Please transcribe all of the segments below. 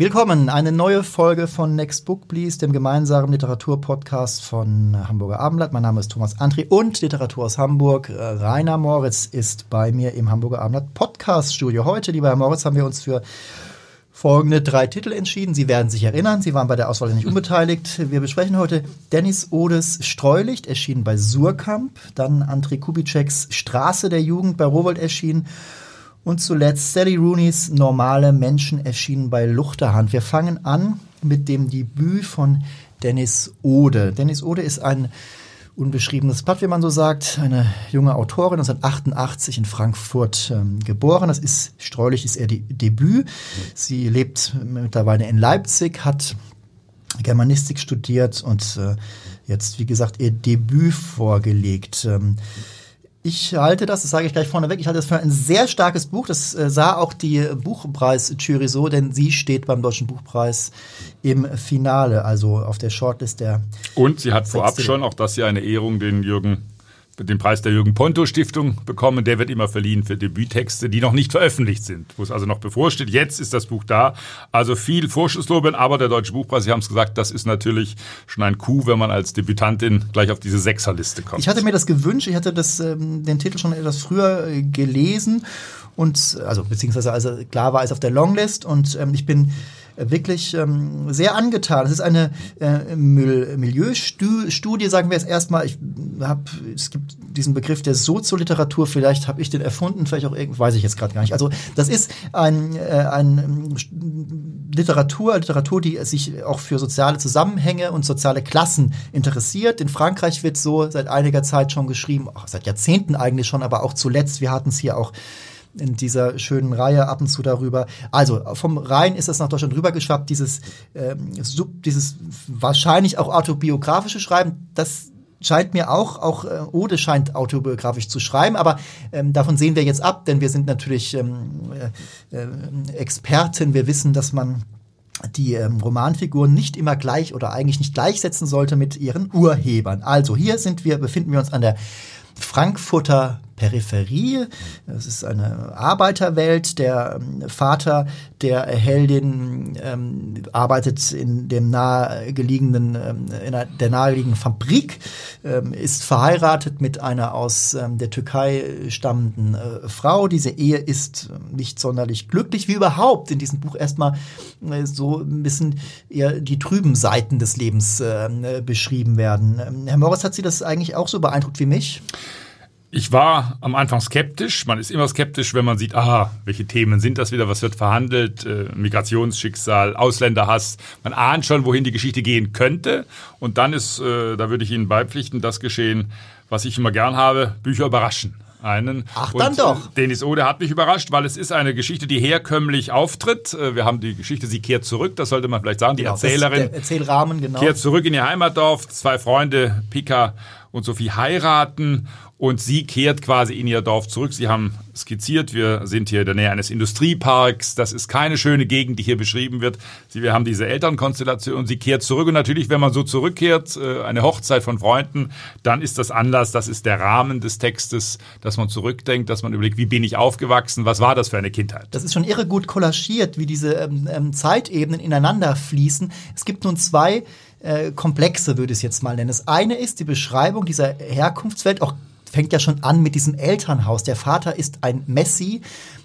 Willkommen, eine neue Folge von Next Book Please, dem gemeinsamen Literaturpodcast von Hamburger Abendblatt. Mein Name ist Thomas Andri und Literatur aus Hamburg. Rainer Moritz ist bei mir im Hamburger Abendblatt Podcast Studio. Heute, lieber Herr Moritz, haben wir uns für folgende drei Titel entschieden. Sie werden sich erinnern, Sie waren bei der Auswahl nicht unbeteiligt. Wir besprechen heute Dennis Odes Streulicht, erschienen bei Surkamp, dann André Kubitscheks Straße der Jugend bei Rowold erschienen und zuletzt Sally Rooneys Normale Menschen erschienen bei Luchterhand. Wir fangen an mit dem Debüt von Dennis Ode. Dennis Ode ist ein unbeschriebenes Blatt, wie man so sagt. Eine junge Autorin, 1988 in Frankfurt ähm, geboren. Das ist, streulich ist ihr De Debüt. Sie lebt mittlerweile in Leipzig, hat Germanistik studiert und äh, jetzt, wie gesagt, ihr Debüt vorgelegt. Ähm, ich halte das, das sage ich gleich vorneweg, ich halte das für ein sehr starkes Buch. Das äh, sah auch die Buchpreis-Jury so, denn sie steht beim Deutschen Buchpreis im Finale, also auf der Shortlist der. Und sie hat vorab schon, auch das ja eine Ehrung, den Jürgen den Preis der Jürgen Ponto Stiftung bekommen. Der wird immer verliehen für Debüttexte, die noch nicht veröffentlicht sind, wo es also noch bevorsteht. Jetzt ist das Buch da. Also viel Vorschussloben, aber der Deutsche Buchpreis, Sie haben es gesagt, das ist natürlich schon ein Coup, wenn man als Debütantin gleich auf diese Sechserliste kommt. Ich hatte mir das gewünscht, ich hatte das, ähm, den Titel schon etwas früher äh, gelesen und also beziehungsweise also klar war es auf der Longlist und ähm, ich bin wirklich ähm, sehr angetan. Es ist eine äh, Milieustudie, sagen wir es erstmal. Ich hab, es gibt diesen Begriff der Sozioliteratur, vielleicht habe ich den erfunden, vielleicht auch irgendwie, weiß ich jetzt gerade gar nicht. Also das ist ein, äh, ein Literatur, Literatur, die sich auch für soziale Zusammenhänge und soziale Klassen interessiert. In Frankreich wird so seit einiger Zeit schon geschrieben, auch seit Jahrzehnten eigentlich schon, aber auch zuletzt, wir hatten es hier auch in dieser schönen Reihe ab und zu darüber. Also vom Rhein ist es nach Deutschland rübergeschwappt, dieses, ähm, sub, dieses wahrscheinlich auch autobiografische Schreiben, das scheint mir auch, auch äh, Ode scheint autobiografisch zu schreiben, aber ähm, davon sehen wir jetzt ab, denn wir sind natürlich ähm, äh, äh, Experten, wir wissen, dass man die ähm, Romanfiguren nicht immer gleich oder eigentlich nicht gleichsetzen sollte mit ihren Urhebern. Also hier sind wir, befinden wir uns an der Frankfurter Peripherie. Es ist eine Arbeiterwelt. Der ähm, Vater der Heldin ähm, arbeitet in dem nahegelegenen, ähm, in der nahegelegenen Fabrik, ähm, ist verheiratet mit einer aus ähm, der Türkei stammenden äh, Frau. Diese Ehe ist nicht sonderlich glücklich, wie überhaupt in diesem Buch erstmal äh, so ein bisschen eher die trüben Seiten des Lebens äh, beschrieben werden. Ähm, Herr Morris, hat Sie das eigentlich auch so beeindruckt wie mich? Ich war am Anfang skeptisch. Man ist immer skeptisch, wenn man sieht, aha, welche Themen sind das wieder, was wird verhandelt, äh, Migrationsschicksal, Ausländerhass. Man ahnt schon, wohin die Geschichte gehen könnte. Und dann ist, äh, da würde ich Ihnen beipflichten, das geschehen, was ich immer gern habe, Bücher überraschen einen. Ach, dann und doch. Denis Ode hat mich überrascht, weil es ist eine Geschichte, die herkömmlich auftritt. Äh, wir haben die Geschichte, sie kehrt zurück, das sollte man vielleicht sagen. Die genau, Erzählerin Erzählrahmen, genau. kehrt zurück in ihr Heimatdorf. Zwei Freunde, Pika und Sophie, heiraten und sie kehrt quasi in ihr Dorf zurück. Sie haben skizziert, wir sind hier in der Nähe eines Industrieparks. Das ist keine schöne Gegend, die hier beschrieben wird. Sie, wir haben diese Elternkonstellation. Sie kehrt zurück und natürlich, wenn man so zurückkehrt, äh, eine Hochzeit von Freunden, dann ist das Anlass, das ist der Rahmen des Textes, dass man zurückdenkt, dass man überlegt, wie bin ich aufgewachsen, was war das für eine Kindheit. Das ist schon irre gut kollagiert, wie diese ähm, ähm Zeitebenen ineinander fließen. Es gibt nun zwei äh, Komplexe, würde ich es jetzt mal nennen. Das eine ist die Beschreibung dieser Herkunftswelt, auch fängt ja schon an mit diesem Elternhaus. Der Vater ist ein Messi,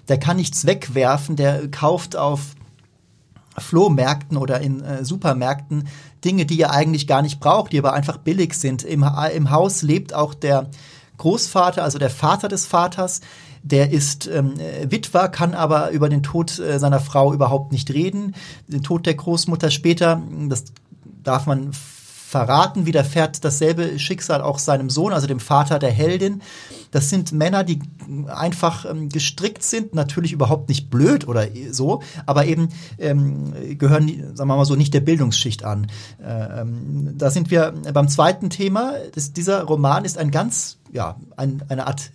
der kann nichts wegwerfen, der kauft auf Flohmärkten oder in äh, Supermärkten Dinge, die er eigentlich gar nicht braucht, die aber einfach billig sind. Im, Im Haus lebt auch der Großvater, also der Vater des Vaters, der ist ähm, Witwer, kann aber über den Tod äh, seiner Frau überhaupt nicht reden. Den Tod der Großmutter später, das darf man verraten, widerfährt dasselbe Schicksal auch seinem Sohn, also dem Vater der Heldin. Das sind Männer, die einfach ähm, gestrickt sind, natürlich überhaupt nicht blöd oder so, aber eben ähm, gehören, sagen wir mal so, nicht der Bildungsschicht an. Äh, ähm, da sind wir beim zweiten Thema. Das, dieser Roman ist ein ganz, ja, ein, eine Art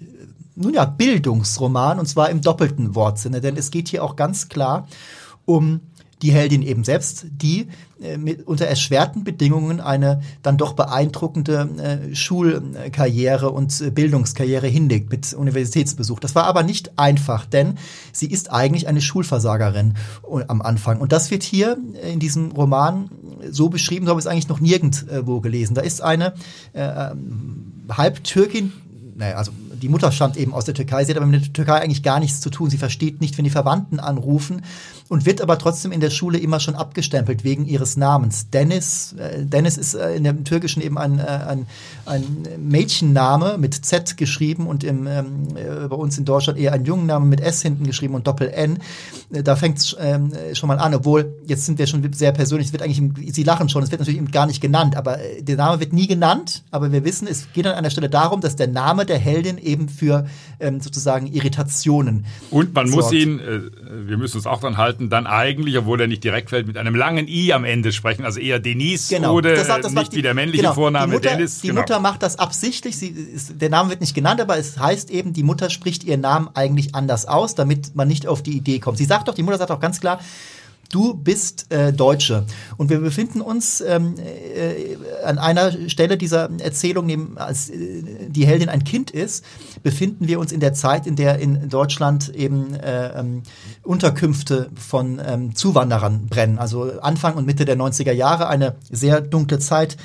nun ja, Bildungsroman und zwar im doppelten Wortsinne, denn es geht hier auch ganz klar um die Heldin eben selbst, die äh, mit, unter erschwerten Bedingungen eine dann doch beeindruckende äh, Schulkarriere und äh, Bildungskarriere hinlegt mit Universitätsbesuch. Das war aber nicht einfach, denn sie ist eigentlich eine Schulversagerin äh, am Anfang. Und das wird hier in diesem Roman so beschrieben, so habe ich es eigentlich noch nirgendwo gelesen. Da ist eine äh, ähm, Halbtürkin, naja, also die Mutter stammt eben aus der Türkei, sie hat aber mit der Türkei eigentlich gar nichts zu tun. Sie versteht nicht, wenn die Verwandten anrufen und wird aber trotzdem in der Schule immer schon abgestempelt wegen ihres Namens. Dennis, äh, Dennis ist äh, in dem Türkischen eben ein, äh, ein, ein Mädchenname mit Z geschrieben und im, ähm, äh, bei uns in Deutschland eher ein Jungenname mit S hinten geschrieben und Doppel-N. Äh, da fängt es ähm, schon mal an, obwohl jetzt sind wir schon sehr persönlich, es wird eigentlich, Sie lachen schon, es wird natürlich eben gar nicht genannt, aber äh, der Name wird nie genannt, aber wir wissen, es geht an einer Stelle darum, dass der Name der Heldin eben für ähm, sozusagen Irritationen. Und man sorgt. muss ihn, wir müssen uns auch dran halten, dann eigentlich, obwohl er nicht direkt fällt, mit einem langen I am Ende sprechen, also eher Denise genau. oder das, das nicht die, wie der männliche genau, Vorname die Mutter, Dennis. Die genau. Mutter macht das absichtlich, sie, ist, der Name wird nicht genannt, aber es heißt eben, die Mutter spricht ihren Namen eigentlich anders aus, damit man nicht auf die Idee kommt. Sie sagt doch, die Mutter sagt auch ganz klar, du bist äh, Deutsche. Und wir befinden uns ähm, äh, an einer Stelle dieser Erzählung, neben, als äh, die Heldin ein Kind ist, befinden wir uns in der Zeit, in der in Deutschland eben äh, ähm, Unterkünfte von ähm, Zuwanderern brennen. Also Anfang und Mitte der 90er Jahre, eine sehr dunkle Zeit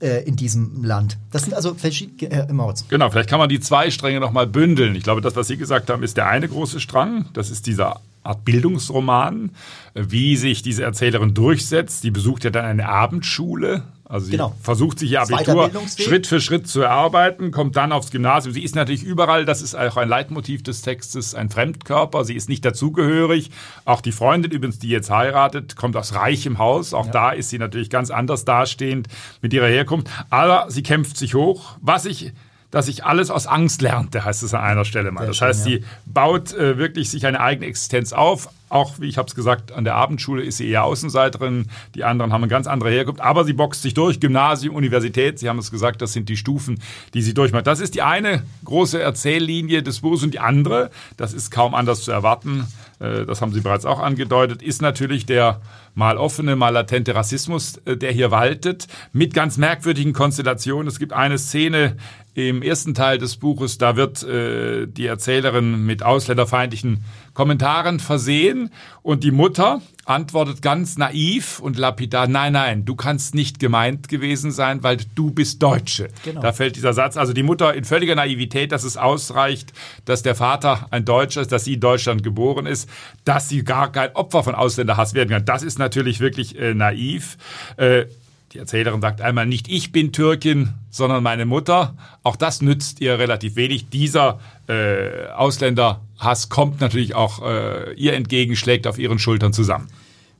äh, in diesem Land. Das sind also verschiedene äh, Mods. Genau, vielleicht kann man die zwei Stränge nochmal bündeln. Ich glaube, das, was Sie gesagt haben, ist der eine große Strang. Das ist dieser Art Bildungsroman, wie sich diese Erzählerin durchsetzt. Die besucht ja dann eine Abendschule. Also sie genau. versucht sich ihr Abitur Schritt für Schritt zu erarbeiten, kommt dann aufs Gymnasium. Sie ist natürlich überall, das ist auch ein Leitmotiv des Textes, ein Fremdkörper. Sie ist nicht dazugehörig. Auch die Freundin übrigens, die jetzt heiratet, kommt aus reichem Haus. Auch ja. da ist sie natürlich ganz anders dastehend mit ihrer Herkunft. Aber sie kämpft sich hoch. Was ich dass ich alles aus Angst lernte, heißt es an einer Stelle mal. Das heißt, sie baut äh, wirklich sich eine eigene Existenz auf. Auch, wie ich habe es gesagt, an der Abendschule ist sie eher Außenseiterin. Die anderen haben eine ganz andere Herkunft. Aber sie boxt sich durch. Gymnasium, Universität, Sie haben es gesagt, das sind die Stufen, die sie durchmacht. Das ist die eine große Erzähllinie des Buches. Und die andere, das ist kaum anders zu erwarten, äh, das haben Sie bereits auch angedeutet, ist natürlich der mal offene, mal latente Rassismus, äh, der hier waltet, mit ganz merkwürdigen Konstellationen. Es gibt eine Szene im ersten Teil des Buches, da wird äh, die Erzählerin mit ausländerfeindlichen Kommentaren versehen und die Mutter antwortet ganz naiv und lapidar, nein, nein, du kannst nicht gemeint gewesen sein, weil du bist Deutsche. Genau. Da fällt dieser Satz, also die Mutter in völliger Naivität, dass es ausreicht, dass der Vater ein Deutscher ist, dass sie in Deutschland geboren ist, dass sie gar kein Opfer von Ausländerhass werden kann. Das ist natürlich wirklich äh, naiv. Äh, die Erzählerin sagt einmal nicht, ich bin Türkin, sondern meine Mutter. Auch das nützt ihr relativ wenig. Dieser äh, Ausländerhass kommt natürlich auch äh, ihr entgegen, schlägt auf ihren Schultern zusammen.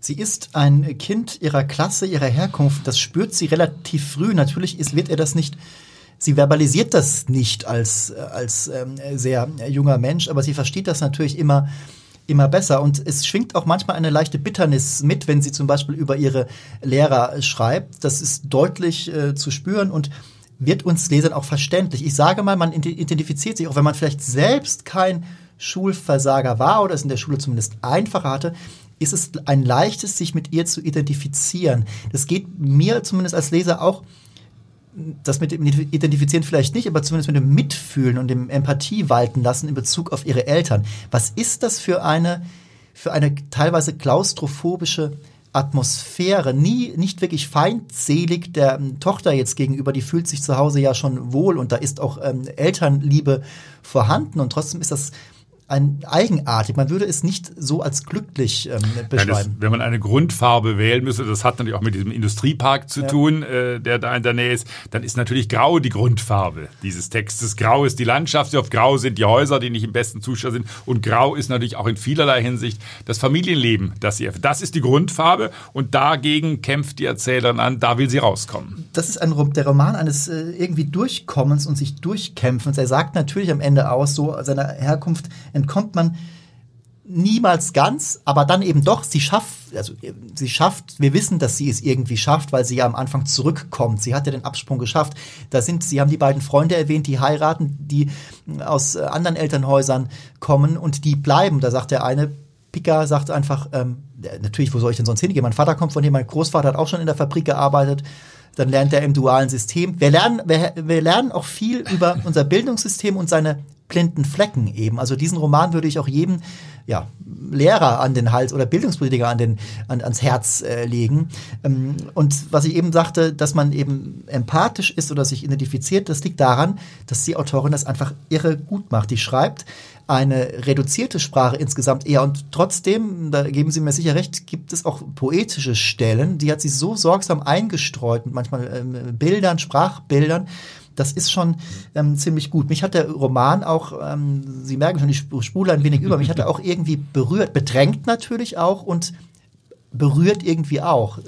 Sie ist ein Kind ihrer Klasse, ihrer Herkunft. Das spürt sie relativ früh. Natürlich ist, wird er das nicht sie verbalisiert das nicht als, als ähm, sehr junger Mensch, aber sie versteht das natürlich immer immer besser. Und es schwingt auch manchmal eine leichte Bitternis mit, wenn sie zum Beispiel über ihre Lehrer schreibt. Das ist deutlich äh, zu spüren und wird uns Lesern auch verständlich. Ich sage mal, man identifiziert sich, auch wenn man vielleicht selbst kein Schulversager war oder es in der Schule zumindest einfacher hatte, ist es ein leichtes, sich mit ihr zu identifizieren. Das geht mir zumindest als Leser auch das mit dem Identifizieren vielleicht nicht, aber zumindest mit dem Mitfühlen und dem Empathie walten lassen in Bezug auf ihre Eltern. Was ist das für eine, für eine teilweise klaustrophobische Atmosphäre? Nie, nicht wirklich feindselig der ähm, Tochter jetzt gegenüber, die fühlt sich zu Hause ja schon wohl und da ist auch ähm, Elternliebe vorhanden und trotzdem ist das ein eigenartig. Man würde es nicht so als glücklich ähm, beschreiben. Ja, das, wenn man eine Grundfarbe wählen müsste, das hat natürlich auch mit diesem Industriepark zu ja. tun, äh, der da in der Nähe ist, dann ist natürlich Grau die Grundfarbe dieses Textes. Grau ist die Landschaft, auf Grau sind die Häuser, die nicht im besten Zustand sind. Und Grau ist natürlich auch in vielerlei Hinsicht das Familienleben, das sie Das ist die Grundfarbe und dagegen kämpft die Erzählerin an, da will sie rauskommen. Das ist ein, der Roman eines äh, irgendwie Durchkommens und sich Durchkämpfens. Er sagt natürlich am Ende aus, so seiner Herkunft entkommt man niemals ganz, aber dann eben doch, sie schafft, also sie schafft, wir wissen, dass sie es irgendwie schafft, weil sie ja am Anfang zurückkommt. Sie hat ja den Absprung geschafft. Da sind, Sie haben die beiden Freunde erwähnt, die heiraten, die aus äh, anderen Elternhäusern kommen und die bleiben. Da sagt der eine, Pika sagt einfach, ähm, natürlich, wo soll ich denn sonst hingehen? Mein Vater kommt von hier, mein Großvater hat auch schon in der Fabrik gearbeitet. Dann lernt er im dualen System. Wir lernen, wir, wir lernen auch viel über unser Bildungssystem und seine blinden Flecken eben. Also diesen Roman würde ich auch jedem ja, Lehrer an den Hals oder Bildungspolitiker an den, an, ans Herz äh, legen. Ähm, und was ich eben sagte, dass man eben empathisch ist oder sich identifiziert, das liegt daran, dass die Autorin das einfach irre gut macht. Die schreibt eine reduzierte Sprache insgesamt eher und trotzdem, da geben Sie mir sicher recht, gibt es auch poetische Stellen, die hat sie so sorgsam eingestreut mit manchmal ähm, Bildern, Sprachbildern, das ist schon ähm, ziemlich gut. Mich hat der Roman auch, ähm, Sie merken schon, ich spule ein wenig über, mich hat er auch irgendwie berührt, bedrängt natürlich auch und berührt irgendwie auch.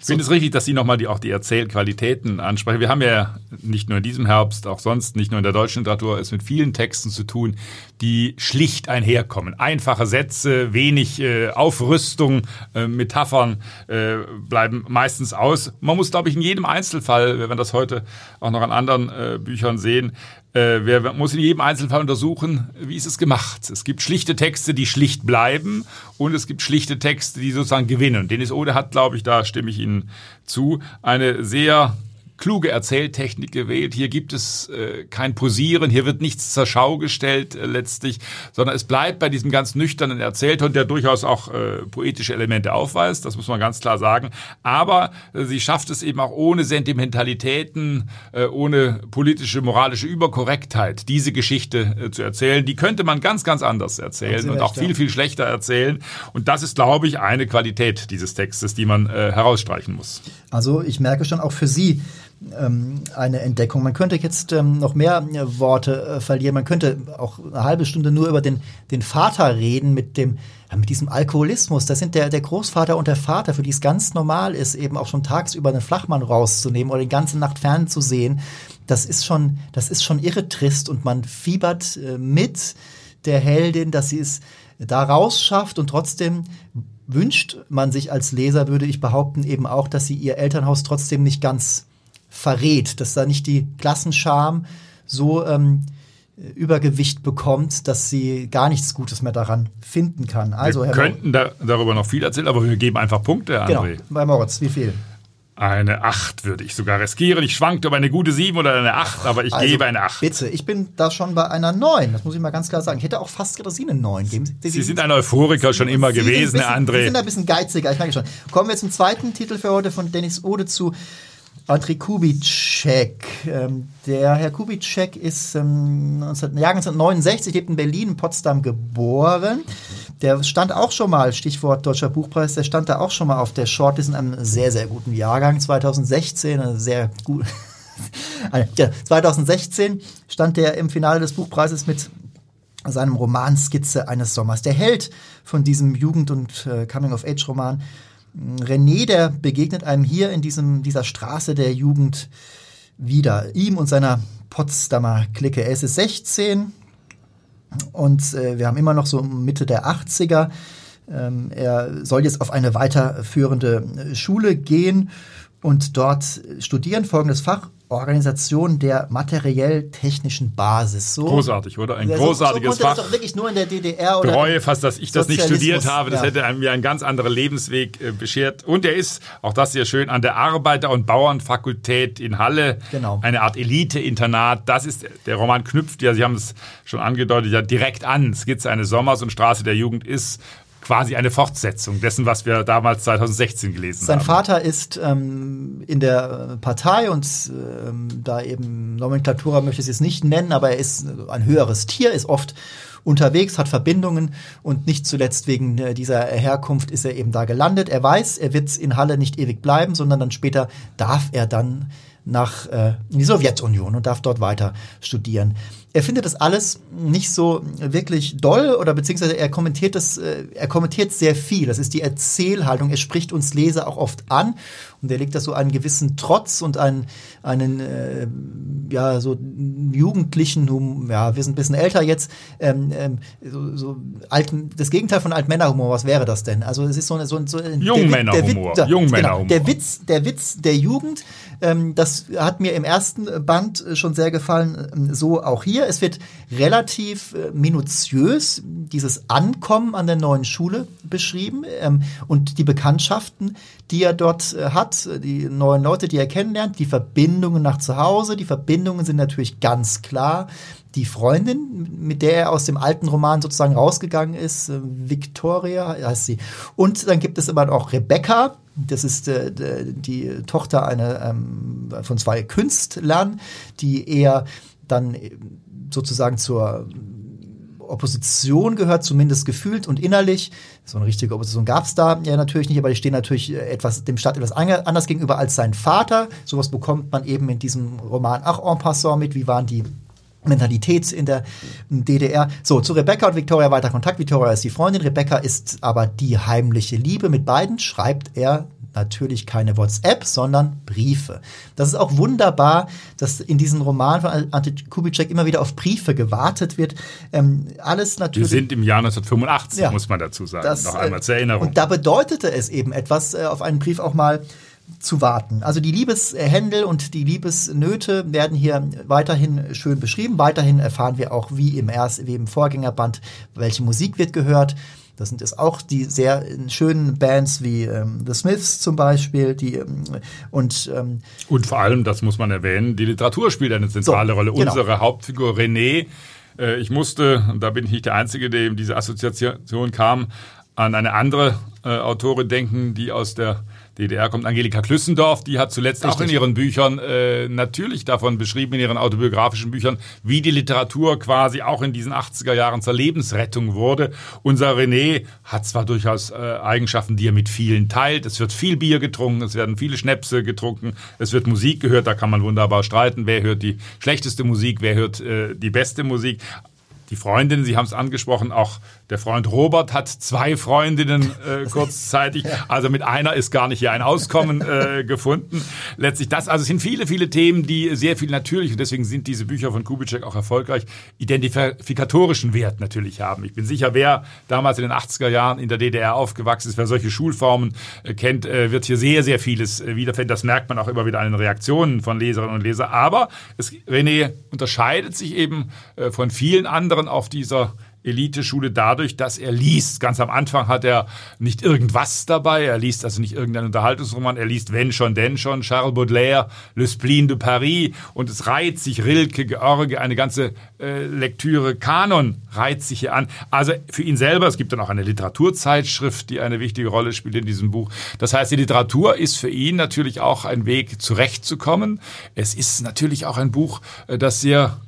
Ich finde es richtig, dass Sie nochmal die, auch die Erzählqualitäten ansprechen. Wir haben ja nicht nur in diesem Herbst, auch sonst, nicht nur in der deutschen Literatur, es mit vielen Texten zu tun, die schlicht einherkommen. Einfache Sätze, wenig äh, Aufrüstung, äh, Metaphern äh, bleiben meistens aus. Man muss, glaube ich, in jedem Einzelfall, wenn wir das heute auch noch an anderen äh, Büchern sehen, äh, wer muss in jedem Einzelfall untersuchen, wie ist es gemacht. Es gibt schlichte Texte, die schlicht bleiben und es gibt schlichte Texte, die sozusagen gewinnen. Denis Ode hat, glaube ich, da stimme ich Ihnen zu, eine sehr kluge Erzähltechnik gewählt. Hier gibt es äh, kein Posieren, hier wird nichts zur Schau gestellt äh, letztlich, sondern es bleibt bei diesem ganz nüchternen Erzählton, der durchaus auch äh, poetische Elemente aufweist, das muss man ganz klar sagen. Aber äh, sie schafft es eben auch ohne Sentimentalitäten, äh, ohne politische, moralische Überkorrektheit, diese Geschichte äh, zu erzählen. Die könnte man ganz, ganz anders erzählen und auch viel, viel schlechter erzählen. Und das ist, glaube ich, eine Qualität dieses Textes, die man herausstreichen muss. Also ich merke schon auch für Sie, ähm, eine Entdeckung. Man könnte jetzt ähm, noch mehr äh, Worte äh, verlieren. Man könnte auch eine halbe Stunde nur über den, den Vater reden mit dem ja, mit diesem Alkoholismus. Da sind der, der Großvater und der Vater, für die es ganz normal ist, eben auch schon tagsüber einen Flachmann rauszunehmen oder die ganze Nacht fernzusehen. Das ist schon, das ist schon irre trist und man fiebert äh, mit der Heldin, dass sie es da rausschafft und trotzdem wünscht man sich als Leser, würde ich behaupten, eben auch, dass sie ihr Elternhaus trotzdem nicht ganz verrät, dass da nicht die Klassenscham so ähm, Übergewicht bekommt, dass sie gar nichts Gutes mehr daran finden kann. Also, wir Herr könnten da, darüber noch viel erzählen, aber wir geben einfach Punkte, André. Genau, bei Moritz, wie viel? Eine 8 würde ich sogar riskieren. Ich schwankte über eine gute 7 oder eine 8, aber ich also, gebe eine 8. Bitte, ich bin da schon bei einer 9. Das muss ich mal ganz klar sagen. Ich hätte auch fast gedacht, Sie eine 9 geben. Sie, Sie sind ein Euphoriker schon immer gewesen, bisschen, André. Sie sind ein bisschen geiziger, ich merke schon. Kommen wir zum zweiten Titel für heute von Dennis Ode zu André Kubitschek. Ähm, der Herr Kubitschek ist ähm, 19, Jahr 1969, lebt in Berlin, in Potsdam geboren. Der stand auch schon mal, Stichwort Deutscher Buchpreis, der stand da auch schon mal auf der Shortlist in einem sehr, sehr guten Jahrgang, 2016, sehr gut. 2016 stand der im Finale des Buchpreises mit seinem Roman Skizze eines Sommers. Der Held von diesem Jugend- und äh, Coming-of-Age-Roman René, der begegnet einem hier in diesem, dieser Straße der Jugend wieder. Ihm und seiner Potsdamer Clique. Er ist 16 und äh, wir haben immer noch so Mitte der 80er. Ähm, er soll jetzt auf eine weiterführende Schule gehen und dort studieren, folgendes Fach, Organisation der materiell-technischen Basis. So, Großartig, oder? Ein großartiges so, Fach. Das doch wirklich nur in der DDR oder bereue fast, dass ich das nicht studiert habe. Das ja. hätte mir einen ganz anderen Lebensweg äh, beschert. Und er ist, auch das sehr schön, an der Arbeiter- und Bauernfakultät in Halle. Genau. Eine Art Elite-Internat. Das ist, der Roman knüpft ja, Sie haben es schon angedeutet, ja direkt an. Skizze eines Sommers und Straße der Jugend ist quasi eine Fortsetzung dessen, was wir damals 2016 gelesen Sein haben. Sein Vater ist ähm, in der Partei und ähm, da eben Nomenklatura möchte ich es jetzt nicht nennen, aber er ist ein höheres Tier, ist oft unterwegs, hat Verbindungen und nicht zuletzt wegen äh, dieser Herkunft ist er eben da gelandet. Er weiß, er wird in Halle nicht ewig bleiben, sondern dann später darf er dann nach äh, in die Sowjetunion und darf dort weiter studieren. Er findet das alles nicht so wirklich doll oder beziehungsweise er kommentiert das, äh, er kommentiert sehr viel. Das ist die Erzählhaltung. Er spricht uns Leser auch oft an und er legt das so einen gewissen Trotz und einen, einen äh, ja, so jugendlichen, ja, wir sind ein bisschen älter jetzt, ähm, ähm, so, so alten, das Gegenteil von Altmännerhumor, was wäre das denn? Also es ist so, eine, so, so ein Jungmännerhumor. Der, Jungmännerhumor. Genau, der Witz, der Witz der Jugend, ähm, das hat mir im ersten Band schon sehr gefallen, ähm, so auch hier. Es wird relativ äh, minutiös dieses Ankommen an der neuen Schule beschrieben ähm, und die Bekanntschaften, die er dort äh, hat, die neuen Leute, die er kennenlernt, die Verbindungen nach zu Hause. Die Verbindungen sind natürlich ganz klar. Die Freundin, mit der er aus dem alten Roman sozusagen rausgegangen ist, äh, Victoria heißt sie. Und dann gibt es immer auch Rebecca, das ist äh, die Tochter einer, ähm, von zwei Künstlern, die eher dann sozusagen zur Opposition gehört, zumindest gefühlt und innerlich. So eine richtige Opposition gab es da ja natürlich nicht, aber die stehen natürlich äh, etwas, dem Staat etwas anders gegenüber als sein Vater. Sowas bekommt man eben in diesem Roman auch en passant mit. Wie waren die Mentalität in der DDR. So, zu Rebecca und Victoria weiter Kontakt. Victoria ist die Freundin, Rebecca ist aber die heimliche Liebe. Mit beiden schreibt er natürlich keine WhatsApp, sondern Briefe. Das ist auch wunderbar, dass in diesem Roman von Ante Kubitschek immer wieder auf Briefe gewartet wird. Ähm, alles natürlich. Wir sind im Jahr 1985, ja, muss man dazu sagen. Das, Noch einmal zur Erinnerung. Und da bedeutete es eben etwas, äh, auf einen Brief auch mal zu warten. Also die Liebeshändel und die Liebesnöte werden hier weiterhin schön beschrieben. Weiterhin erfahren wir auch, wie im, Erst, wie im Vorgängerband, welche Musik wird gehört. Das sind es auch die sehr schönen Bands wie ähm, The Smiths zum Beispiel, die ähm, und ähm, und vor allem, das muss man erwähnen, die Literatur spielt eine zentrale so, Rolle. Genau. Unsere Hauptfigur René, äh, ich musste, und da bin ich nicht der Einzige, dem diese Assoziation kam, an eine andere äh, Autorin denken, die aus der DDR kommt Angelika Klüssendorf, die hat zuletzt Richtig. auch in ihren Büchern äh, natürlich davon beschrieben, in ihren autobiografischen Büchern, wie die Literatur quasi auch in diesen 80er Jahren zur Lebensrettung wurde. Unser René hat zwar durchaus äh, Eigenschaften, die er mit vielen teilt. Es wird viel Bier getrunken, es werden viele Schnäpse getrunken, es wird Musik gehört, da kann man wunderbar streiten, wer hört die schlechteste Musik, wer hört äh, die beste Musik. Die Freundin, Sie haben es angesprochen, auch der Freund Robert hat zwei Freundinnen äh, kurzzeitig. Also mit einer ist gar nicht hier ein Auskommen äh, gefunden. Letztlich das, also es sind viele, viele Themen, die sehr viel natürlich, und deswegen sind diese Bücher von Kubitschek auch erfolgreich, identifikatorischen Wert natürlich haben. Ich bin sicher, wer damals in den 80er Jahren in der DDR aufgewachsen ist, wer solche Schulformen äh, kennt, äh, wird hier sehr, sehr vieles äh, wiederfinden. Das merkt man auch immer wieder an den Reaktionen von Leserinnen und Lesern. Aber es, René unterscheidet sich eben äh, von vielen anderen auf dieser Eliteschule dadurch, dass er liest. Ganz am Anfang hat er nicht irgendwas dabei, er liest also nicht irgendeinen Unterhaltungsroman, er liest Wenn schon, denn schon, Charles Baudelaire, Le Spleen de Paris und es reiht sich Rilke, George, eine ganze äh, Lektüre, Kanon reiht sich hier an. Also für ihn selber, es gibt dann auch eine Literaturzeitschrift, die eine wichtige Rolle spielt in diesem Buch. Das heißt, die Literatur ist für ihn natürlich auch ein Weg, zurechtzukommen. Es ist natürlich auch ein Buch, äh, das sehr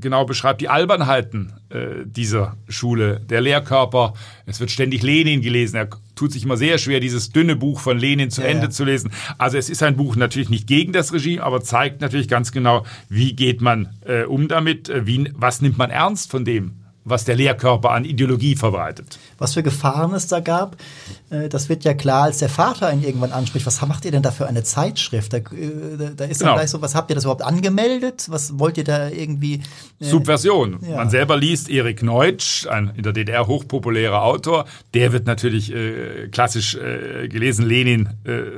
genau beschreibt die Albernheiten äh, dieser Schule. Der Lehrkörper, es wird ständig Lenin gelesen. Er tut sich immer sehr schwer, dieses dünne Buch von Lenin zu ja, Ende ja. zu lesen. Also es ist ein Buch natürlich nicht gegen das Regime, aber zeigt natürlich ganz genau, wie geht man äh, um damit, äh, wie, was nimmt man ernst von dem, was der Lehrkörper an Ideologie verbreitet. Was für Gefahren es da gab, äh, das wird ja klar, als der Vater ihn irgendwann anspricht. Was macht ihr denn da für eine Zeitschrift? Da, äh, da ist genau. dann gleich so, was habt ihr das überhaupt angemeldet? Was wollt ihr da irgendwie? Äh, Subversion. Ja. Man selber liest Erik Neutsch, ein in der DDR hochpopulärer Autor. Der wird natürlich äh, klassisch äh, gelesen, Lenin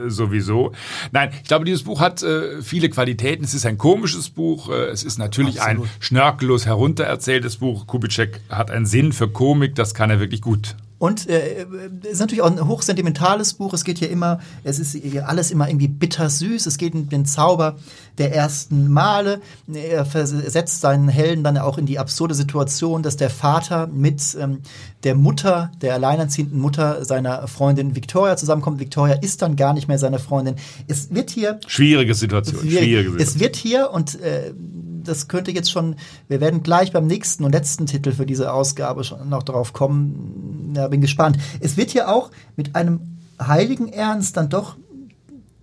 sowieso. Nein, ich glaube, dieses Buch hat viele Qualitäten. Es ist ein komisches Buch. Es ist natürlich Absolut. ein schnörkellos heruntererzähltes Buch. Kubitschek hat einen Sinn für Komik, das kann er wirklich gut. Und äh, es ist natürlich auch ein hochsentimentales Buch. Es geht hier immer, es ist hier alles immer irgendwie bittersüß. Es geht um den Zauber der ersten Male. Er versetzt seinen Helden dann auch in die absurde Situation, dass der Vater mit ähm, der Mutter, der alleinerziehenden Mutter seiner Freundin Victoria zusammenkommt. Victoria ist dann gar nicht mehr seine Freundin. Es wird hier schwierige Situation. Schwierig. Schwierige Situation. Es wird hier und äh, das könnte jetzt schon, wir werden gleich beim nächsten und letzten Titel für diese Ausgabe schon noch darauf kommen. Ja, bin gespannt. Es wird hier auch mit einem heiligen Ernst dann doch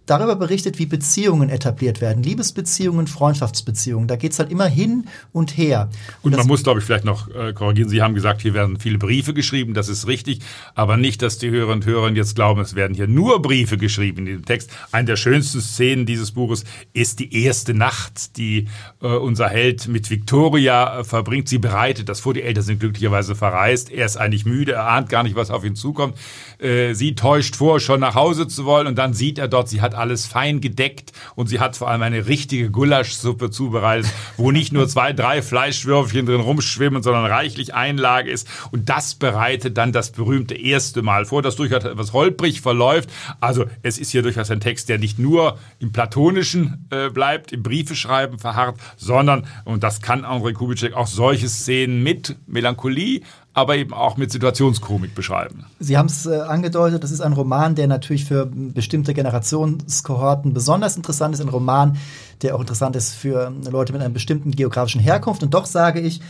darüber berichtet, wie Beziehungen etabliert werden. Liebesbeziehungen, Freundschaftsbeziehungen. Da geht's halt immer hin und her. Und, und man muss, glaube ich, vielleicht noch äh, korrigieren. Sie haben gesagt, hier werden viele Briefe geschrieben. Das ist richtig. Aber nicht, dass die Hörerinnen und Hörer jetzt glauben, es werden hier nur Briefe geschrieben in diesem Text. Eine der schönsten Szenen dieses Buches ist die erste Nacht, die äh, unser Held mit Victoria äh, verbringt. Sie bereitet das vor. Die Eltern sind glücklicherweise verreist. Er ist eigentlich müde. Er ahnt gar nicht, was auf ihn zukommt. Sie täuscht vor, schon nach Hause zu wollen. Und dann sieht er dort, sie hat alles fein gedeckt und sie hat vor allem eine richtige Gulaschsuppe zubereitet, wo nicht nur zwei, drei Fleischwürfchen drin rumschwimmen, sondern reichlich Einlage ist. Und das bereitet dann das berühmte erste Mal vor, das durchaus etwas holprig verläuft. Also es ist hier durchaus ein Text, der nicht nur im Platonischen äh, bleibt, im Briefeschreiben verharrt, sondern, und das kann André Kubitschek, auch solche Szenen mit Melancholie, aber eben auch mit Situationskomik beschreiben. Sie haben es äh, angedeutet, das ist ein Roman, der natürlich für bestimmte Generationskohorten besonders interessant ist. Ein Roman, der auch interessant ist für Leute mit einer bestimmten geografischen Herkunft. Und doch sage ich,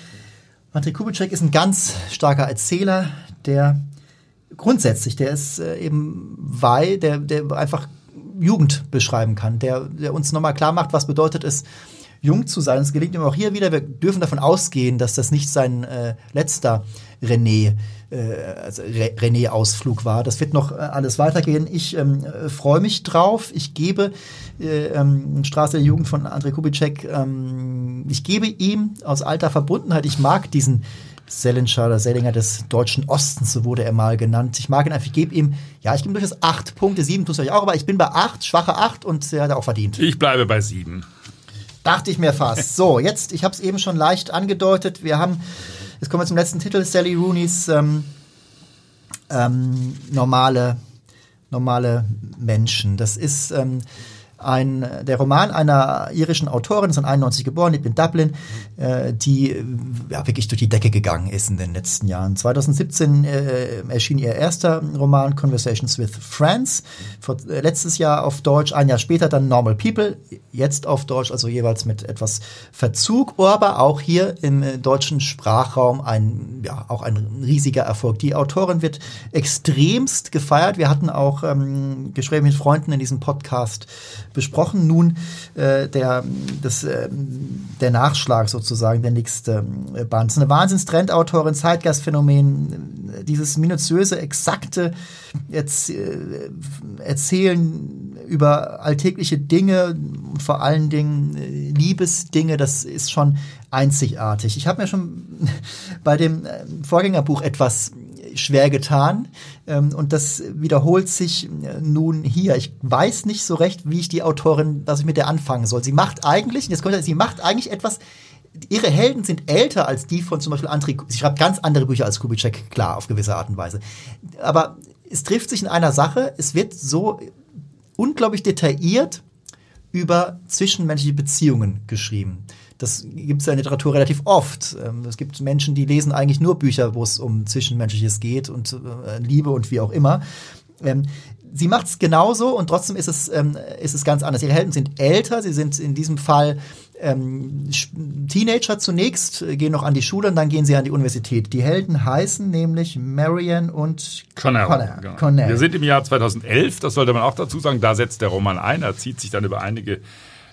Andrei Kubitschek ist ein ganz starker Erzähler, der grundsätzlich, der ist äh, eben weil, der, der einfach Jugend beschreiben kann, der, der uns nochmal klar macht, was bedeutet es, jung zu sein. Es gelingt ihm auch hier wieder. Wir dürfen davon ausgehen, dass das nicht sein äh, letzter René, äh, also René-Ausflug war. Das wird noch äh, alles weitergehen. Ich ähm, freue mich drauf. Ich gebe äh, ähm, Straße der Jugend von André Kubitschek, ähm, ich gebe ihm aus alter Verbundenheit, ich mag diesen Sellinger oder Sellinger des deutschen Ostens, so wurde er mal genannt. Ich mag ihn einfach, ich gebe ihm, ja, ich gebe ihm durchaus acht Punkte, sieben tut es euch auch, aber ich bin bei acht, schwache acht und er hat er auch verdient. Ich bleibe bei sieben. Dachte ich mir fast. So, jetzt, ich habe es eben schon leicht angedeutet. Wir haben, jetzt kommen wir zum letzten Titel, Sally Rooney's ähm, ähm, normale, normale Menschen. Das ist ähm, ein, der Roman einer irischen Autorin, ist 91 geboren, lebt in Dublin, äh, die ja, wirklich durch die Decke gegangen ist in den letzten Jahren. 2017 äh, erschien ihr erster Roman Conversations with Friends, vor, äh, letztes Jahr auf Deutsch, ein Jahr später dann Normal People, jetzt auf Deutsch, also jeweils mit etwas Verzug, aber auch hier im äh, deutschen Sprachraum ein, ja, auch ein riesiger Erfolg. Die Autorin wird extremst gefeiert. Wir hatten auch ähm, Gespräche mit Freunden in diesem Podcast besprochen. Nun äh, der, das, äh, der Nachschlag sozusagen, der nächste äh, Band. Es ist eine Wahnsinnstrendautorin, Zeitgeistphänomen, dieses minutiöse, exakte Erz äh, Erzählen über alltägliche Dinge vor allen Dingen äh, Liebesdinge, das ist schon einzigartig. Ich habe mir schon bei dem äh, Vorgängerbuch etwas schwer getan. Ähm, und das wiederholt sich äh, nun hier. Ich weiß nicht so recht, wie ich die Autorin, was ich mit der anfangen soll. Sie macht eigentlich, jetzt kommt, sie macht eigentlich etwas, ihre Helden sind älter als die von zum Beispiel André, sie schreibt ganz andere Bücher als Kubitschek, klar, auf gewisse Art und Weise. Aber es trifft sich in einer Sache, es wird so unglaublich detailliert über zwischenmenschliche Beziehungen geschrieben. Das gibt es ja in der Literatur relativ oft. Ähm, es gibt Menschen, die lesen eigentlich nur Bücher, wo es um Zwischenmenschliches geht und äh, Liebe und wie auch immer. Ähm, sie macht es genauso und trotzdem ist es, ähm, ist es ganz anders. Ihre Helden sind älter, sie sind in diesem Fall ähm, Teenager zunächst, äh, gehen noch an die Schule und dann gehen sie an die Universität. Die Helden heißen nämlich Marion und Connell. Connell. Genau. Connell. Wir sind im Jahr 2011, das sollte man auch dazu sagen, da setzt der Roman ein, er zieht sich dann über einige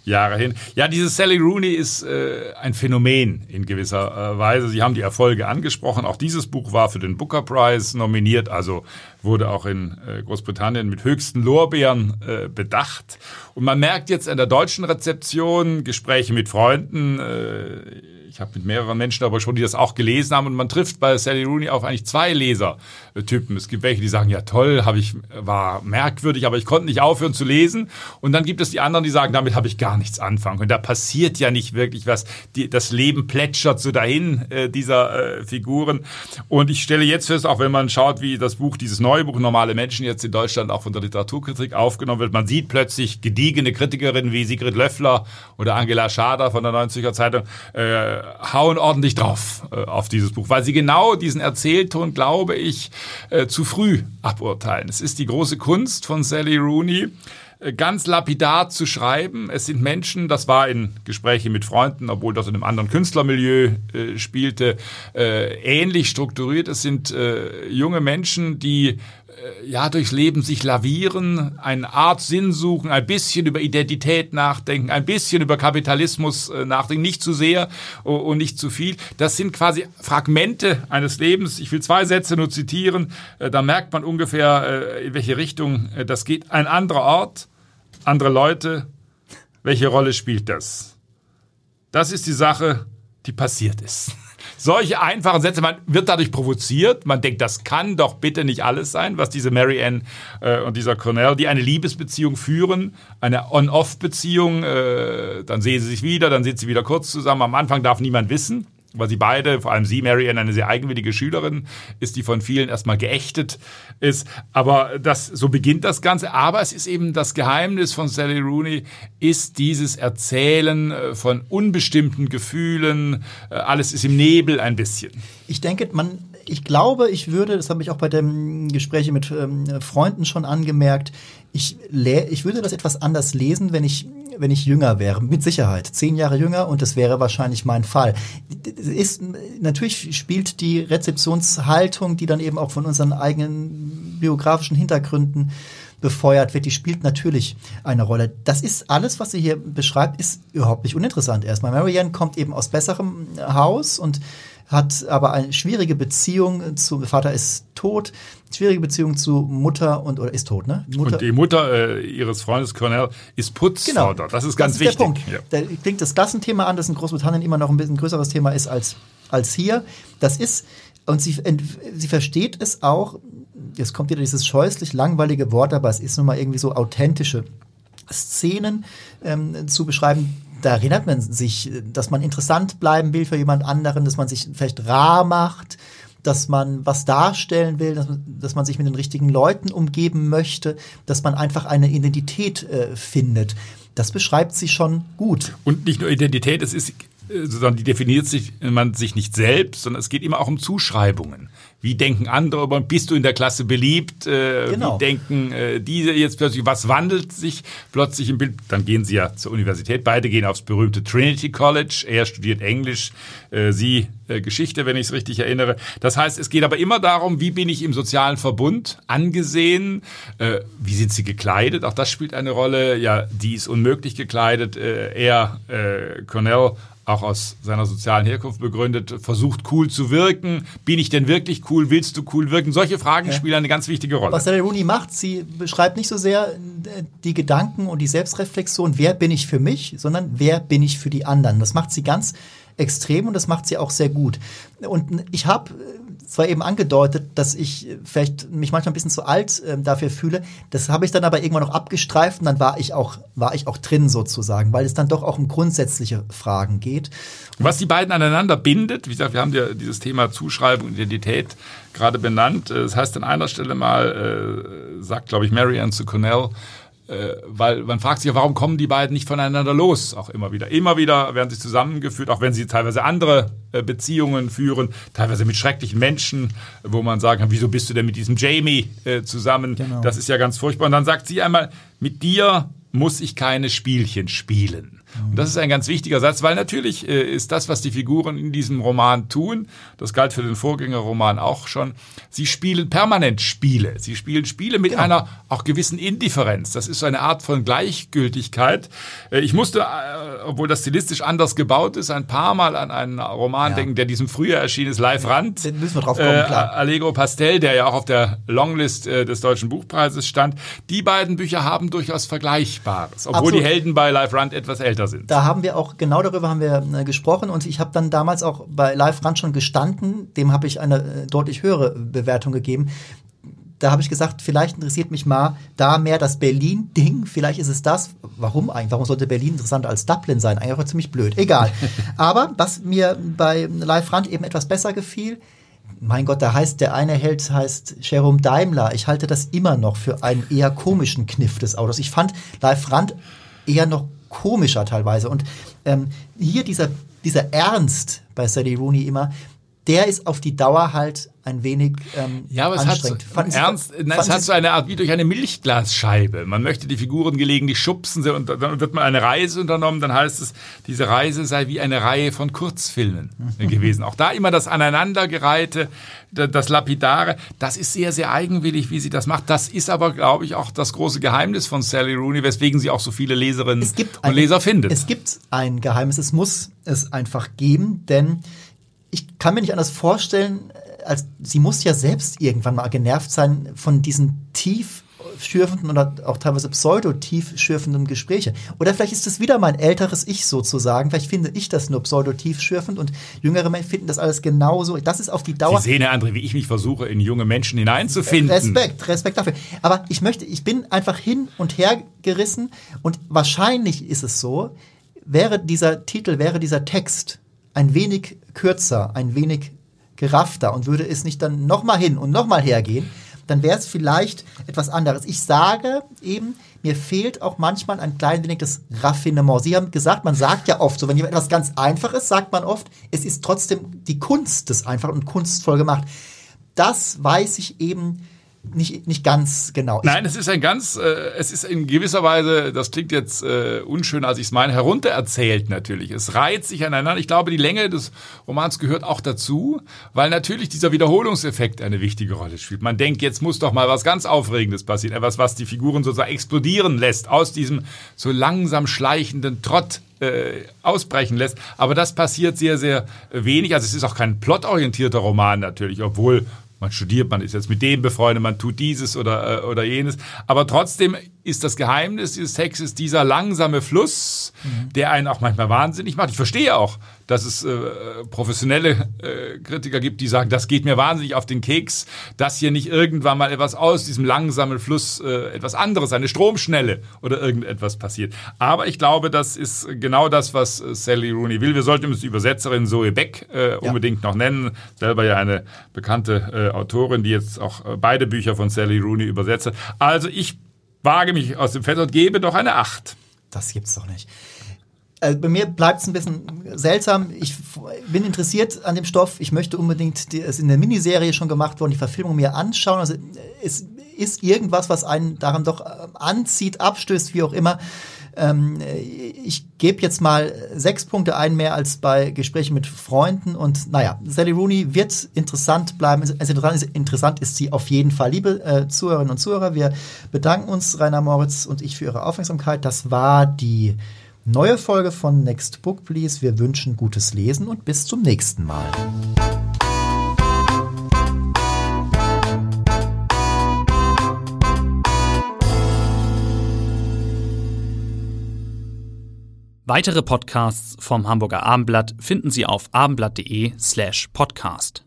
Jahre hin. Ja, dieses Sally Rooney ist äh, ein Phänomen in gewisser äh, Weise. Sie haben die Erfolge angesprochen. Auch dieses Buch war für den Booker Prize nominiert, also wurde auch in äh, Großbritannien mit höchsten Lorbeeren äh, bedacht. Und man merkt jetzt in der deutschen Rezeption, Gespräche mit Freunden, äh, ich habe mit mehreren Menschen aber schon, die das auch gelesen haben und man trifft bei Sally Rooney auf eigentlich zwei Lesertypen. Es gibt welche, die sagen, ja toll, habe ich war merkwürdig, aber ich konnte nicht aufhören zu lesen und dann gibt es die anderen, die sagen, damit habe ich gar nichts anfangen und da passiert ja nicht wirklich was. Die, das Leben plätschert so dahin äh, dieser äh, Figuren und ich stelle jetzt fest, auch wenn man schaut, wie das Buch, dieses neue Buch Normale Menschen jetzt in Deutschland auch von der Literaturkritik aufgenommen wird, man sieht plötzlich gediegene Kritikerinnen wie Sigrid Löffler oder Angela Schader von der Neuen Zürcher Zeitung äh, hauen ordentlich drauf äh, auf dieses Buch, weil sie genau diesen Erzählton, glaube ich, äh, zu früh aburteilen. Es ist die große Kunst von Sally Rooney, äh, ganz lapidar zu schreiben. Es sind Menschen, das war in Gesprächen mit Freunden, obwohl das in einem anderen Künstlermilieu äh, spielte, äh, ähnlich strukturiert. Es sind äh, junge Menschen, die ja, durchs Leben sich lavieren, eine Art Sinn suchen, ein bisschen über Identität nachdenken, ein bisschen über Kapitalismus äh, nachdenken, nicht zu sehr und nicht zu viel. Das sind quasi Fragmente eines Lebens. Ich will zwei Sätze nur zitieren, äh, da merkt man ungefähr, äh, in welche Richtung äh, das geht. Ein anderer Ort, andere Leute, welche Rolle spielt das? Das ist die Sache, die passiert ist solche einfachen Sätze, man wird dadurch provoziert. Man denkt, das kann doch bitte nicht alles sein, was diese Mary Ann äh, und dieser Cornell, die eine Liebesbeziehung führen, eine On-Off-Beziehung, äh, dann sehen sie sich wieder, dann sind sie wieder kurz zusammen. Am Anfang darf niemand wissen weil sie beide, vor allem sie, Marianne, eine sehr eigenwillige Schülerin ist, die von vielen erstmal geächtet ist. Aber das, so beginnt das Ganze. Aber es ist eben das Geheimnis von Sally Rooney, ist dieses Erzählen äh, von unbestimmten Gefühlen. Äh, alles ist im Nebel ein bisschen. Ich denke, man, ich glaube, ich würde, das habe ich auch bei dem Gespräch mit ähm, Freunden schon angemerkt, ich, ich würde das etwas anders lesen, wenn ich wenn ich jünger wäre, mit Sicherheit. Zehn Jahre jünger und das wäre wahrscheinlich mein Fall. Ist, natürlich spielt die Rezeptionshaltung, die dann eben auch von unseren eigenen biografischen Hintergründen befeuert wird, die spielt natürlich eine Rolle. Das ist alles, was sie hier beschreibt, ist überhaupt nicht uninteressant erstmal. Marianne kommt eben aus besserem Haus und hat aber eine schwierige Beziehung zu, Vater ist tot, schwierige Beziehung zu Mutter und, oder ist tot, ne? Mutter. Und die Mutter äh, ihres Freundes Cornell ist Putzfrau genau. Das ist ganz das ist wichtig. Der Punkt. Ja. Da klingt das Klassenthema an, das in Großbritannien immer noch ein bisschen größeres Thema ist als, als hier. Das ist, und sie, sie versteht es auch, jetzt kommt wieder dieses scheußlich langweilige Wort, aber es ist nun mal irgendwie so authentische Szenen ähm, zu beschreiben, da erinnert man sich, dass man interessant bleiben will für jemand anderen, dass man sich vielleicht rar macht, dass man was darstellen will, dass man, dass man sich mit den richtigen Leuten umgeben möchte, dass man einfach eine Identität äh, findet. Das beschreibt sie schon gut. Und nicht nur Identität, es ist sozusagen die definiert sich man sich nicht selbst, sondern es geht immer auch um Zuschreibungen. Wie denken andere über bist du in der Klasse beliebt? Äh, genau. Wie denken äh, diese jetzt plötzlich, was wandelt sich plötzlich im Bild? Dann gehen sie ja zur Universität, beide gehen aufs berühmte Trinity College, er studiert Englisch, äh, sie äh, Geschichte, wenn ich es richtig erinnere. Das heißt, es geht aber immer darum, wie bin ich im sozialen Verbund angesehen, äh, wie sind sie gekleidet, auch das spielt eine Rolle. Ja, die ist unmöglich gekleidet, äh, er, äh, Cornell, auch aus seiner sozialen Herkunft begründet, versucht cool zu wirken. Bin ich denn wirklich cool? Willst du cool wirken? Solche Fragen ja. spielen eine ganz wichtige Rolle. Was Sally Rooney macht, sie beschreibt nicht so sehr äh, die Gedanken und die Selbstreflexion, wer bin ich für mich, sondern wer bin ich für die anderen. Das macht sie ganz extrem und das macht sie auch sehr gut. Und ich habe zwar eben angedeutet, dass ich vielleicht mich manchmal ein bisschen zu alt äh, dafür fühle. Das habe ich dann aber irgendwann noch abgestreift und dann war ich auch, war ich auch drin sozusagen, weil es dann doch auch um grundsätzliche Fragen geht. Was die beiden aneinander bindet, wie gesagt, wir haben ja dieses Thema Zuschreibung, Identität gerade benannt. Äh, das heißt an einer Stelle mal, äh, sagt, glaube ich, Marianne zu Cornell, äh, weil man fragt sich warum kommen die beiden nicht voneinander los? Auch immer wieder. Immer wieder werden sie zusammengeführt, auch wenn sie teilweise andere äh, Beziehungen führen, teilweise mit schrecklichen Menschen, wo man sagen kann, wieso bist du denn mit diesem Jamie äh, zusammen? Genau. Das ist ja ganz furchtbar. Und dann sagt sie einmal, mit dir muss ich keine Spielchen spielen. Und das ist ein ganz wichtiger Satz, weil natürlich äh, ist das, was die Figuren in diesem Roman tun, das galt für den Vorgängerroman auch schon, sie spielen permanent Spiele. Sie spielen Spiele mit genau. einer auch gewissen Indifferenz. Das ist so eine Art von Gleichgültigkeit. Äh, ich musste, äh, obwohl das stilistisch anders gebaut ist, ein paar Mal an einen Roman ja. denken, der diesem Frühjahr erschienen ist, Live Rand. Den müssen wir drauf kommen, klar. Allegro Pastel, der ja auch auf der Longlist des Deutschen Buchpreises stand. Die beiden Bücher haben durchaus Vergleichbares, obwohl Absolut. die Helden bei Live Rand etwas älter älter sind. Da haben wir auch, genau darüber haben wir äh, gesprochen und ich habe dann damals auch bei Live Run schon gestanden, dem habe ich eine äh, deutlich höhere Bewertung gegeben. Da habe ich gesagt, vielleicht interessiert mich mal da mehr das Berlin-Ding. Vielleicht ist es das. Warum eigentlich? Warum sollte Berlin interessanter als Dublin sein? Eigentlich auch ziemlich blöd. Egal. Aber was mir bei Live Rand eben etwas besser gefiel, mein Gott, da heißt der eine Held heißt Jerome Daimler. Ich halte das immer noch für einen eher komischen Kniff des Autos. Ich fand Live Rand eher noch komischer teilweise. Und ähm, hier dieser, dieser Ernst bei Sally Rooney immer, der ist auf die Dauer halt ein wenig ähm, ja, aber es anstrengend. Hat, Sie- ernst, na, es hat so eine Art wie durch eine Milchglasscheibe. Man möchte die Figuren gelegentlich schubsen und dann wird mal eine Reise unternommen. Dann heißt es, diese Reise sei wie eine Reihe von Kurzfilmen Mhm. gewesen. Auch da immer das Aneinandergereihte, da- das Lapidare. Das ist sehr, sehr eigenwillig, wie sie das macht. Das ist aber, glaube ich, auch das große Geheimnis von Sally Rooney, weswegen sie auch so viele Leserinnen und ein- Leser findet. Es gibt ein Geheimnis, es muss es einfach geben, denn ich kann mir nicht anders vorstellen, als sie muss ja selbst irgendwann mal genervt sein von diesen tiefschürfenden oder auch teilweise pseudo-tiefschürfenden Gespräche. Oder vielleicht ist es wieder mein älteres Ich sozusagen. Vielleicht finde ich das nur pseudo-tiefschürfend und jüngere Menschen finden das alles genauso. Das ist auf die Dauer. Sie sehen ja, André, wie ich mich versuche, in junge Menschen hineinzufinden. Respekt, Respekt dafür. Aber ich möchte, ich bin einfach hin und her gerissen und wahrscheinlich ist es so, wäre dieser Titel, wäre dieser Text ein wenig kürzer, ein wenig geraffter und würde es nicht dann nochmal hin und nochmal hergehen, dann wäre es vielleicht etwas anderes. Ich sage eben, mir fehlt auch manchmal ein klein wenig das Raffinement. Sie haben gesagt, man sagt ja oft so, wenn jemand etwas ganz einfach ist, sagt man oft, es ist trotzdem die Kunst des einfach und kunstvoll gemacht. Das weiß ich eben nicht, nicht ganz genau. Nein, es ist ein ganz, äh, es ist in gewisser Weise, das klingt jetzt äh, unschön, als ich es meine, heruntererzählt natürlich. Es reiht sich aneinander. Ich glaube, die Länge des Romans gehört auch dazu, weil natürlich dieser Wiederholungseffekt eine wichtige Rolle spielt. Man denkt, jetzt muss doch mal was ganz Aufregendes passieren, etwas, was die Figuren sozusagen explodieren lässt, aus diesem so langsam schleichenden Trott äh, ausbrechen lässt. Aber das passiert sehr, sehr wenig. Also es ist auch kein plotorientierter Roman natürlich, obwohl man studiert, man ist jetzt mit dem befreundet, man tut dieses oder, äh, oder jenes. Aber trotzdem ist das Geheimnis dieses Textes dieser langsame Fluss, der einen auch manchmal wahnsinnig macht. Ich verstehe auch, dass es äh, professionelle äh, Kritiker gibt, die sagen, das geht mir wahnsinnig auf den Keks, dass hier nicht irgendwann mal etwas aus diesem langsamen Fluss, äh, etwas anderes, eine Stromschnelle oder irgendetwas passiert. Aber ich glaube, das ist genau das, was äh, Sally Rooney will. Wir sollten uns die Übersetzerin Zoe Beck äh, unbedingt noch nennen. Selber ja eine bekannte äh, Autorin, die jetzt auch äh, beide Bücher von Sally Rooney übersetzt hat. Also ich wage mich aus dem Fenster und gebe doch eine Acht. Das gibt's doch nicht. Also bei mir bleibt es ein bisschen seltsam. Ich bin interessiert an dem Stoff. Ich möchte unbedingt, die, es in der Miniserie schon gemacht worden, die Verfilmung mir anschauen. Also es ist irgendwas, was einen daran doch äh, anzieht, abstößt, wie auch immer. Ähm, ich gebe jetzt mal sechs Punkte ein mehr als bei Gesprächen mit Freunden. Und naja, Sally Rooney wird interessant bleiben. Ist, interessant ist sie auf jeden Fall. Liebe äh, Zuhörerinnen und Zuhörer, wir bedanken uns, Rainer Moritz und ich, für Ihre Aufmerksamkeit. Das war die neue Folge von Next Book Please. Wir wünschen gutes Lesen und bis zum nächsten Mal. Weitere Podcasts vom Hamburger Abendblatt finden Sie auf abendblatt.de slash podcast.